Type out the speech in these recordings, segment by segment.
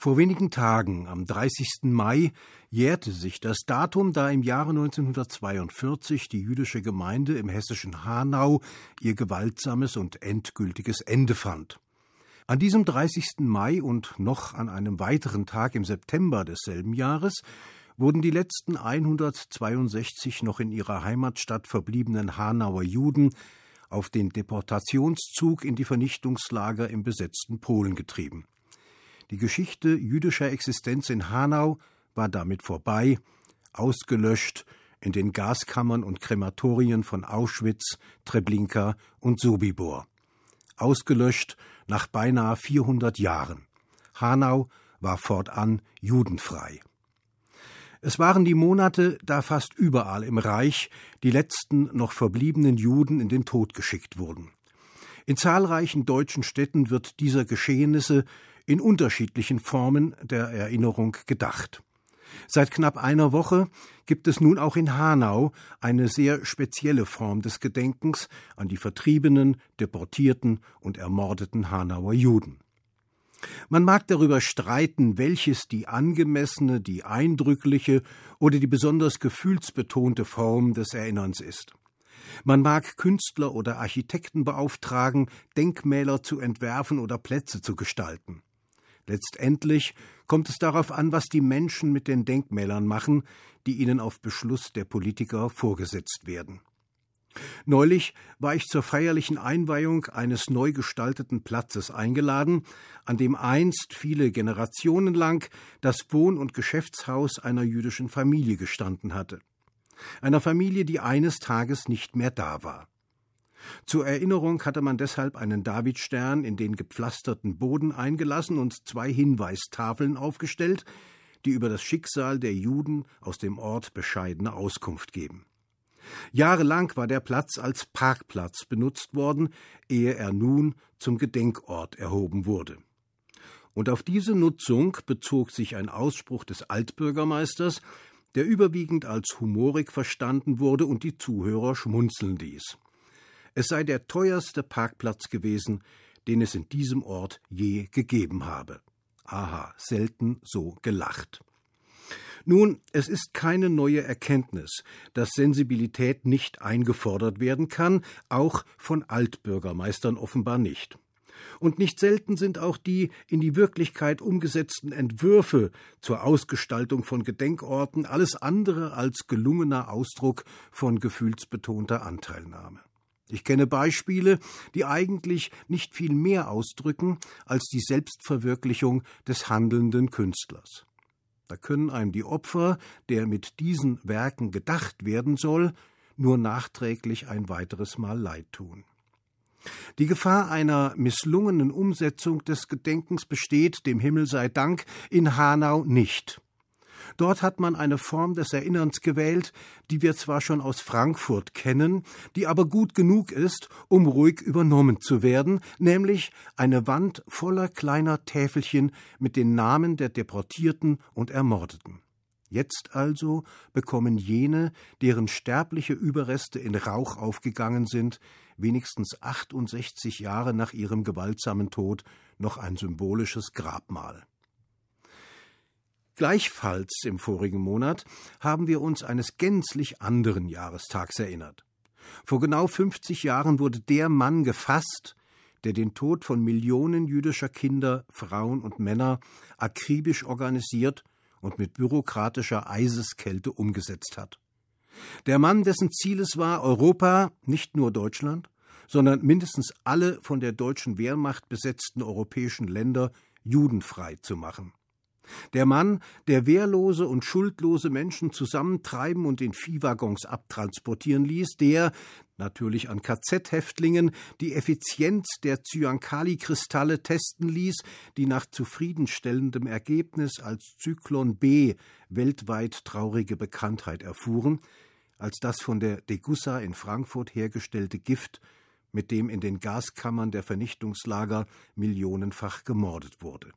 Vor wenigen Tagen, am 30. Mai, jährte sich das Datum, da im Jahre 1942 die jüdische Gemeinde im hessischen Hanau ihr gewaltsames und endgültiges Ende fand. An diesem 30. Mai und noch an einem weiteren Tag im September desselben Jahres wurden die letzten 162 noch in ihrer Heimatstadt verbliebenen Hanauer Juden auf den Deportationszug in die Vernichtungslager im besetzten Polen getrieben. Die Geschichte jüdischer Existenz in Hanau war damit vorbei, ausgelöscht in den Gaskammern und Krematorien von Auschwitz, Treblinka und Sobibor. Ausgelöscht nach beinahe 400 Jahren. Hanau war fortan judenfrei. Es waren die Monate, da fast überall im Reich die letzten noch verbliebenen Juden in den Tod geschickt wurden. In zahlreichen deutschen Städten wird dieser Geschehnisse in unterschiedlichen Formen der Erinnerung gedacht. Seit knapp einer Woche gibt es nun auch in Hanau eine sehr spezielle Form des Gedenkens an die vertriebenen, deportierten und ermordeten Hanauer Juden. Man mag darüber streiten, welches die angemessene, die eindrückliche oder die besonders gefühlsbetonte Form des Erinnerns ist. Man mag Künstler oder Architekten beauftragen, Denkmäler zu entwerfen oder Plätze zu gestalten. Letztendlich kommt es darauf an, was die Menschen mit den Denkmälern machen, die ihnen auf Beschluss der Politiker vorgesetzt werden. Neulich war ich zur feierlichen Einweihung eines neu gestalteten Platzes eingeladen, an dem einst viele Generationen lang das Wohn- und Geschäftshaus einer jüdischen Familie gestanden hatte. Einer Familie, die eines Tages nicht mehr da war. Zur Erinnerung hatte man deshalb einen Davidstern in den gepflasterten Boden eingelassen und zwei Hinweistafeln aufgestellt, die über das Schicksal der Juden aus dem Ort bescheidene Auskunft geben. Jahrelang war der Platz als Parkplatz benutzt worden, ehe er nun zum Gedenkort erhoben wurde. Und auf diese Nutzung bezog sich ein Ausspruch des Altbürgermeisters, der überwiegend als humorig verstanden wurde und die Zuhörer schmunzeln ließ. Es sei der teuerste Parkplatz gewesen, den es in diesem Ort je gegeben habe. Aha, selten so gelacht. Nun, es ist keine neue Erkenntnis, dass Sensibilität nicht eingefordert werden kann, auch von Altbürgermeistern offenbar nicht. Und nicht selten sind auch die in die Wirklichkeit umgesetzten Entwürfe zur Ausgestaltung von Gedenkorten alles andere als gelungener Ausdruck von gefühlsbetonter Anteilnahme. Ich kenne Beispiele, die eigentlich nicht viel mehr ausdrücken als die Selbstverwirklichung des handelnden Künstlers. Da können einem die Opfer, der mit diesen Werken gedacht werden soll, nur nachträglich ein weiteres Mal leid tun. Die Gefahr einer misslungenen Umsetzung des Gedenkens besteht, dem Himmel sei Dank, in Hanau nicht. Dort hat man eine Form des Erinnerns gewählt, die wir zwar schon aus Frankfurt kennen, die aber gut genug ist, um ruhig übernommen zu werden, nämlich eine Wand voller kleiner Täfelchen mit den Namen der Deportierten und Ermordeten. Jetzt also bekommen jene, deren sterbliche Überreste in Rauch aufgegangen sind, wenigstens 68 Jahre nach ihrem gewaltsamen Tod noch ein symbolisches Grabmal. Gleichfalls im vorigen Monat haben wir uns eines gänzlich anderen Jahrestags erinnert. Vor genau 50 Jahren wurde der Mann gefasst, der den Tod von Millionen jüdischer Kinder, Frauen und Männer akribisch organisiert und mit bürokratischer Eiseskälte umgesetzt hat. Der Mann, dessen Ziel es war, Europa, nicht nur Deutschland, sondern mindestens alle von der deutschen Wehrmacht besetzten europäischen Länder judenfrei zu machen. Der Mann, der wehrlose und schuldlose Menschen zusammentreiben und in Viehwaggons abtransportieren ließ, der, natürlich an KZ-Häftlingen, die Effizienz der Zyankali-Kristalle testen ließ, die nach zufriedenstellendem Ergebnis als Zyklon B weltweit traurige Bekanntheit erfuhren, als das von der Degussa in Frankfurt hergestellte Gift, mit dem in den Gaskammern der Vernichtungslager millionenfach gemordet wurde.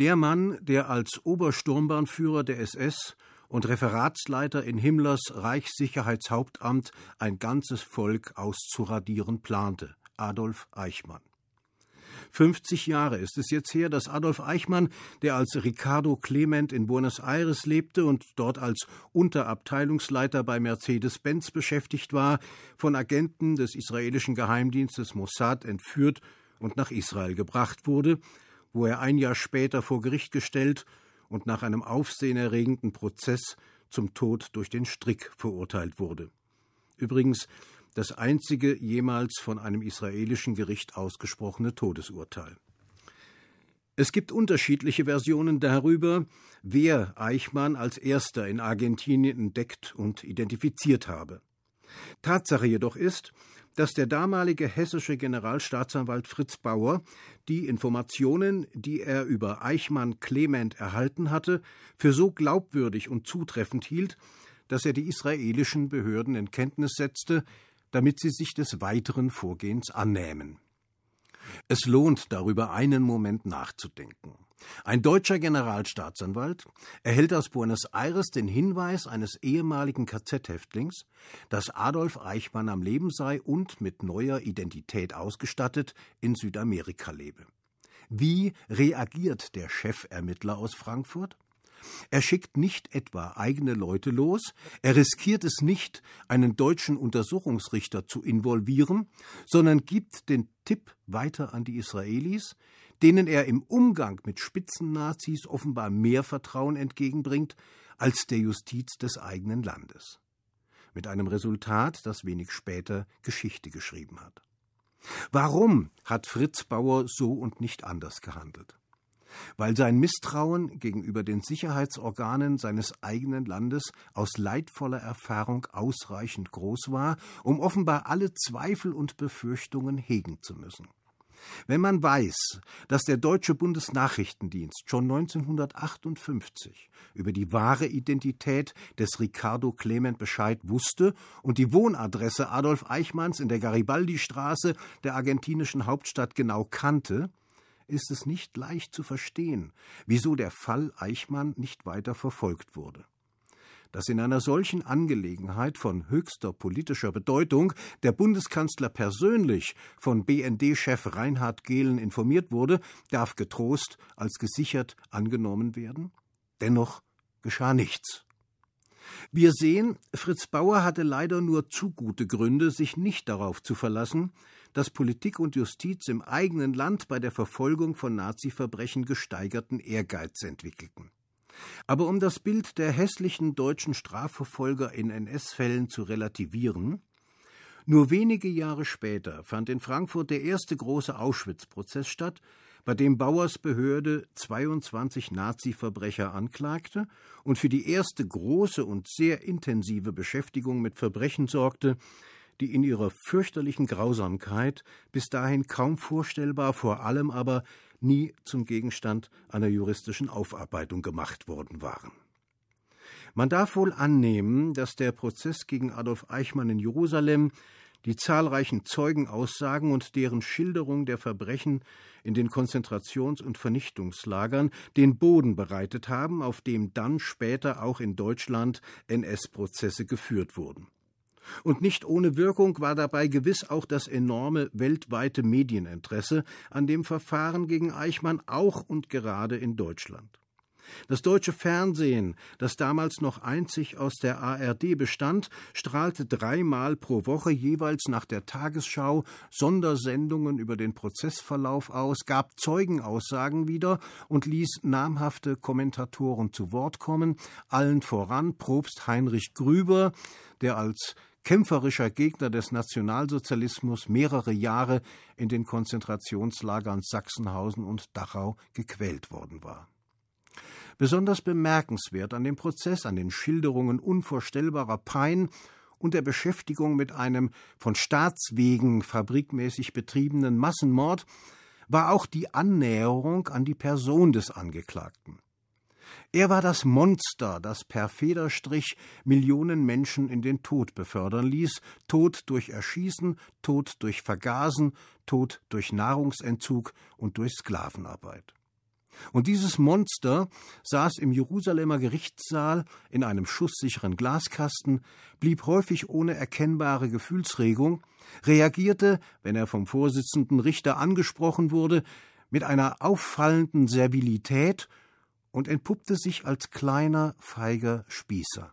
Der Mann, der als Obersturmbahnführer der SS und Referatsleiter in Himmlers Reichssicherheitshauptamt ein ganzes Volk auszuradieren plante, Adolf Eichmann. 50 Jahre ist es jetzt her, dass Adolf Eichmann, der als Ricardo Clement in Buenos Aires lebte und dort als Unterabteilungsleiter bei Mercedes-Benz beschäftigt war, von Agenten des israelischen Geheimdienstes Mossad entführt und nach Israel gebracht wurde, wo er ein Jahr später vor Gericht gestellt und nach einem aufsehenerregenden Prozess zum Tod durch den Strick verurteilt wurde. Übrigens das einzige jemals von einem israelischen Gericht ausgesprochene Todesurteil. Es gibt unterschiedliche Versionen darüber, wer Eichmann als erster in Argentinien entdeckt und identifiziert habe. Tatsache jedoch ist, dass der damalige hessische Generalstaatsanwalt Fritz Bauer die Informationen, die er über Eichmann Clement erhalten hatte, für so glaubwürdig und zutreffend hielt, dass er die israelischen Behörden in Kenntnis setzte, damit sie sich des weiteren Vorgehens annähmen. Es lohnt darüber einen Moment nachzudenken. Ein deutscher Generalstaatsanwalt erhält aus Buenos Aires den Hinweis eines ehemaligen KZ-Häftlings, dass Adolf Eichmann am Leben sei und mit neuer Identität ausgestattet in Südamerika lebe. Wie reagiert der Chefermittler aus Frankfurt? Er schickt nicht etwa eigene Leute los, er riskiert es nicht, einen deutschen Untersuchungsrichter zu involvieren, sondern gibt den Tipp weiter an die Israelis, denen er im Umgang mit Spitzennazis offenbar mehr Vertrauen entgegenbringt als der Justiz des eigenen Landes. Mit einem Resultat, das wenig später Geschichte geschrieben hat. Warum hat Fritz Bauer so und nicht anders gehandelt? Weil sein Misstrauen gegenüber den Sicherheitsorganen seines eigenen Landes aus leidvoller Erfahrung ausreichend groß war, um offenbar alle Zweifel und Befürchtungen hegen zu müssen. Wenn man weiß, dass der deutsche Bundesnachrichtendienst schon 1958 über die wahre Identität des Ricardo Clement Bescheid wusste und die Wohnadresse Adolf Eichmanns in der Garibaldi-Straße der argentinischen Hauptstadt genau kannte, ist es nicht leicht zu verstehen, wieso der Fall Eichmann nicht weiter verfolgt wurde. Dass in einer solchen Angelegenheit von höchster politischer Bedeutung der Bundeskanzler persönlich von BND-Chef Reinhard Gehlen informiert wurde, darf getrost als gesichert angenommen werden. Dennoch geschah nichts. Wir sehen, Fritz Bauer hatte leider nur zu gute Gründe, sich nicht darauf zu verlassen, dass Politik und Justiz im eigenen Land bei der Verfolgung von Nazi-Verbrechen gesteigerten Ehrgeiz entwickelten. Aber um das Bild der hässlichen deutschen Strafverfolger in NS-Fällen zu relativieren, nur wenige Jahre später fand in Frankfurt der erste große Auschwitz-Prozess statt, bei dem Bauers Behörde 22 Nazi-Verbrecher anklagte und für die erste große und sehr intensive Beschäftigung mit Verbrechen sorgte, die in ihrer fürchterlichen Grausamkeit bis dahin kaum vorstellbar, vor allem aber nie zum Gegenstand einer juristischen Aufarbeitung gemacht worden waren. Man darf wohl annehmen, dass der Prozess gegen Adolf Eichmann in Jerusalem die zahlreichen Zeugenaussagen und deren Schilderung der Verbrechen in den Konzentrations- und Vernichtungslagern den Boden bereitet haben, auf dem dann später auch in Deutschland NS-Prozesse geführt wurden. Und nicht ohne Wirkung war dabei gewiss auch das enorme weltweite Medieninteresse an dem Verfahren gegen Eichmann auch und gerade in Deutschland. Das deutsche Fernsehen, das damals noch einzig aus der ARD bestand, strahlte dreimal pro Woche jeweils nach der Tagesschau Sondersendungen über den Prozessverlauf aus, gab Zeugenaussagen wieder und ließ namhafte Kommentatoren zu Wort kommen, allen voran Propst Heinrich Grüber, der als kämpferischer Gegner des Nationalsozialismus mehrere Jahre in den Konzentrationslagern Sachsenhausen und Dachau gequält worden war. Besonders bemerkenswert an dem Prozess, an den Schilderungen unvorstellbarer Pein und der Beschäftigung mit einem von Staatswegen fabrikmäßig betriebenen Massenmord war auch die Annäherung an die Person des Angeklagten. Er war das Monster, das per Federstrich Millionen Menschen in den Tod befördern ließ, Tod durch Erschießen, Tod durch Vergasen, Tod durch Nahrungsentzug und durch Sklavenarbeit. Und dieses Monster saß im Jerusalemer Gerichtssaal in einem schusssicheren Glaskasten, blieb häufig ohne erkennbare Gefühlsregung, reagierte, wenn er vom Vorsitzenden Richter angesprochen wurde, mit einer auffallenden Servilität und entpuppte sich als kleiner, feiger Spießer.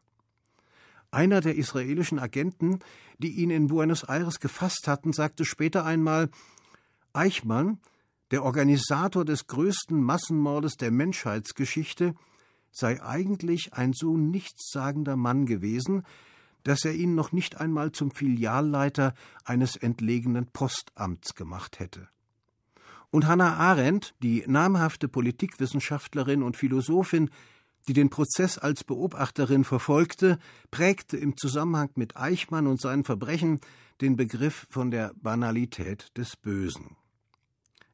Einer der israelischen Agenten, die ihn in Buenos Aires gefasst hatten, sagte später einmal Eichmann, der Organisator des größten Massenmordes der Menschheitsgeschichte, sei eigentlich ein so nichtssagender Mann gewesen, dass er ihn noch nicht einmal zum Filialleiter eines entlegenen Postamts gemacht hätte. Und Hannah Arendt, die namhafte Politikwissenschaftlerin und Philosophin, die den Prozess als Beobachterin verfolgte, prägte im Zusammenhang mit Eichmann und seinen Verbrechen den Begriff von der Banalität des Bösen.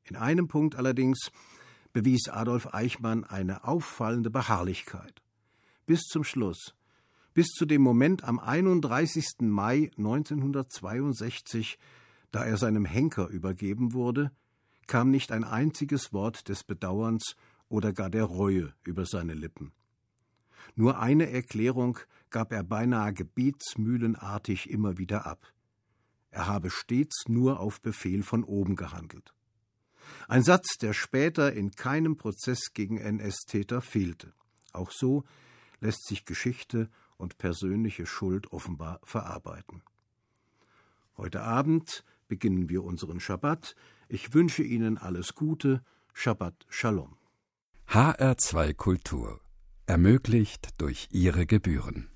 In einem Punkt allerdings bewies Adolf Eichmann eine auffallende Beharrlichkeit. Bis zum Schluss, bis zu dem Moment am 31. Mai 1962, da er seinem Henker übergeben wurde, kam nicht ein einziges Wort des Bedauerns oder gar der Reue über seine Lippen. Nur eine Erklärung gab er beinahe gebetsmühlenartig immer wieder ab. Er habe stets nur auf Befehl von oben gehandelt. Ein Satz, der später in keinem Prozess gegen NS-Täter fehlte. Auch so lässt sich Geschichte und persönliche Schuld offenbar verarbeiten. Heute Abend beginnen wir unseren Schabbat. Ich wünsche Ihnen alles Gute. Shabbat Shalom. HR2 Kultur ermöglicht durch Ihre Gebühren.